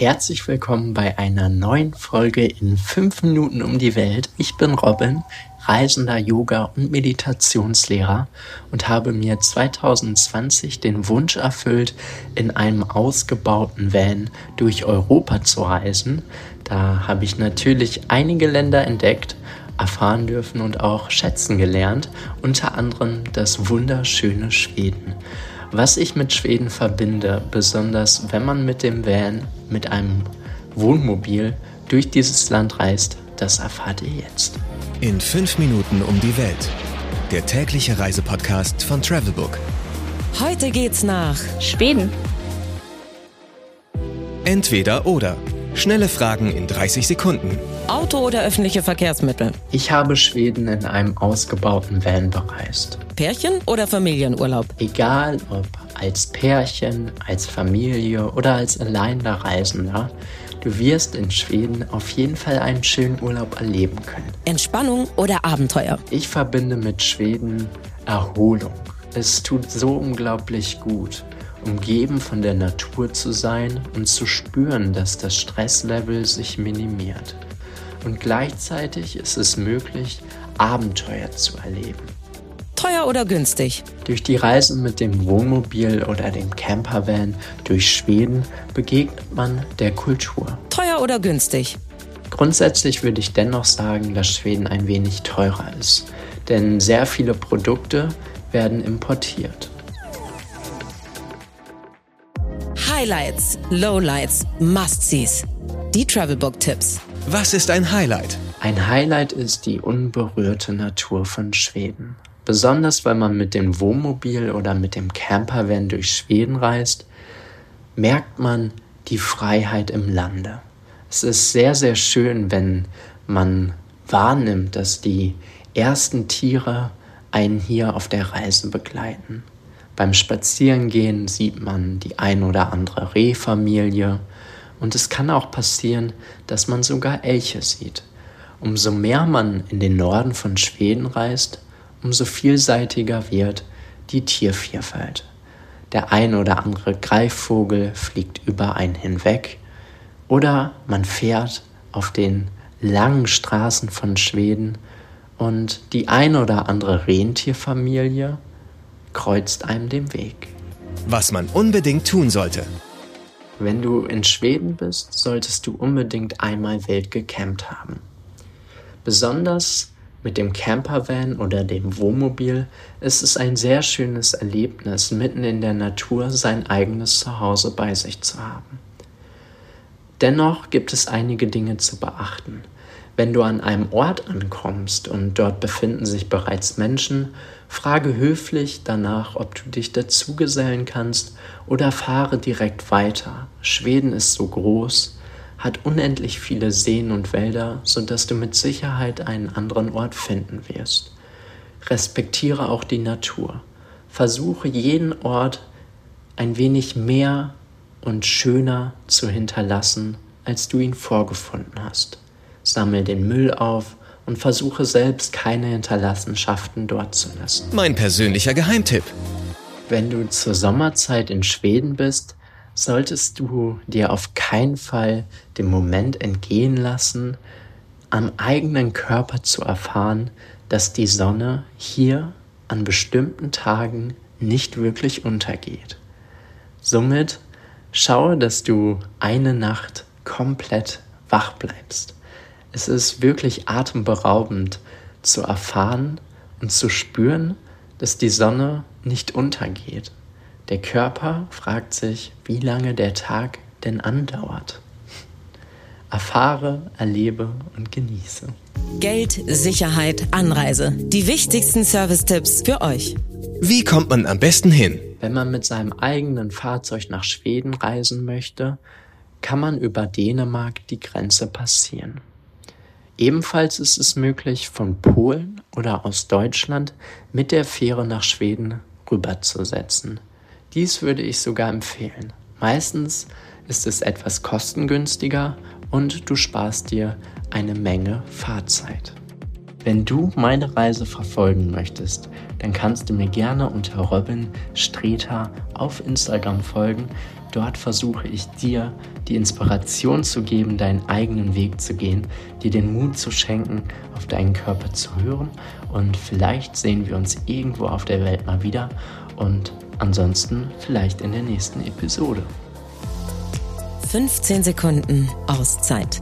Herzlich willkommen bei einer neuen Folge in 5 Minuten um die Welt. Ich bin Robin, reisender Yoga- und Meditationslehrer und habe mir 2020 den Wunsch erfüllt, in einem ausgebauten Van durch Europa zu reisen. Da habe ich natürlich einige Länder entdeckt, erfahren dürfen und auch schätzen gelernt, unter anderem das wunderschöne Schweden. Was ich mit Schweden verbinde, besonders wenn man mit dem Van, mit einem Wohnmobil durch dieses Land reist, das erfahrt ihr jetzt. In fünf Minuten um die Welt. Der tägliche Reisepodcast von Travelbook. Heute geht's nach Schweden. Entweder oder. Schnelle Fragen in 30 Sekunden. Auto oder öffentliche Verkehrsmittel? Ich habe Schweden in einem ausgebauten Van bereist. Pärchen oder Familienurlaub? Egal ob als Pärchen, als Familie oder als alleinender Reisender, du wirst in Schweden auf jeden Fall einen schönen Urlaub erleben können. Entspannung oder Abenteuer? Ich verbinde mit Schweden Erholung. Es tut so unglaublich gut umgeben von der Natur zu sein und zu spüren, dass das Stresslevel sich minimiert. Und gleichzeitig ist es möglich, Abenteuer zu erleben. Teuer oder günstig? Durch die Reise mit dem Wohnmobil oder dem Campervan durch Schweden begegnet man der Kultur. Teuer oder günstig? Grundsätzlich würde ich dennoch sagen, dass Schweden ein wenig teurer ist, denn sehr viele Produkte werden importiert. Highlights, Lowlights, Must-Sees. Die Travelbook-Tipps. Was ist ein Highlight? Ein Highlight ist die unberührte Natur von Schweden. Besonders wenn man mit dem Wohnmobil oder mit dem Campervan durch Schweden reist, merkt man die Freiheit im Lande. Es ist sehr, sehr schön, wenn man wahrnimmt, dass die ersten Tiere einen hier auf der Reise begleiten. Beim Spazierengehen sieht man die ein oder andere Rehfamilie und es kann auch passieren, dass man sogar Elche sieht. Umso mehr man in den Norden von Schweden reist, umso vielseitiger wird die Tiervielfalt. Der ein oder andere Greifvogel fliegt über einen hinweg oder man fährt auf den langen Straßen von Schweden und die ein oder andere Rentierfamilie kreuzt einem den Weg. Was man unbedingt tun sollte. Wenn du in Schweden bist, solltest du unbedingt einmal wild gecampt haben. Besonders mit dem Campervan oder dem Wohnmobil ist es ein sehr schönes Erlebnis, mitten in der Natur sein eigenes Zuhause bei sich zu haben. Dennoch gibt es einige Dinge zu beachten. Wenn du an einem Ort ankommst und dort befinden sich bereits Menschen, frage höflich danach, ob du dich dazugesellen kannst oder fahre direkt weiter. Schweden ist so groß, hat unendlich viele Seen und Wälder, sodass du mit Sicherheit einen anderen Ort finden wirst. Respektiere auch die Natur. Versuche jeden Ort ein wenig mehr und schöner zu hinterlassen, als du ihn vorgefunden hast sammle den Müll auf und versuche selbst keine Hinterlassenschaften dort zu lassen. Mein persönlicher Geheimtipp. Wenn du zur Sommerzeit in Schweden bist, solltest du dir auf keinen Fall den Moment entgehen lassen, am eigenen Körper zu erfahren, dass die Sonne hier an bestimmten Tagen nicht wirklich untergeht. Somit schaue, dass du eine Nacht komplett wach bleibst. Es ist wirklich atemberaubend zu erfahren und zu spüren, dass die Sonne nicht untergeht. Der Körper fragt sich, wie lange der Tag denn andauert. Erfahre, erlebe und genieße. Geld, Sicherheit, Anreise. Die wichtigsten Service-Tipps für euch. Wie kommt man am besten hin? Wenn man mit seinem eigenen Fahrzeug nach Schweden reisen möchte, kann man über Dänemark die Grenze passieren. Ebenfalls ist es möglich, von Polen oder aus Deutschland mit der Fähre nach Schweden rüberzusetzen. Dies würde ich sogar empfehlen. Meistens ist es etwas kostengünstiger und du sparst dir eine Menge Fahrzeit. Wenn du meine Reise verfolgen möchtest, dann kannst du mir gerne unter Robin Streter auf Instagram folgen. Dort versuche ich dir die Inspiration zu geben, deinen eigenen Weg zu gehen, dir den Mut zu schenken, auf deinen Körper zu hören und vielleicht sehen wir uns irgendwo auf der Welt mal wieder und ansonsten vielleicht in der nächsten Episode. 15 Sekunden Auszeit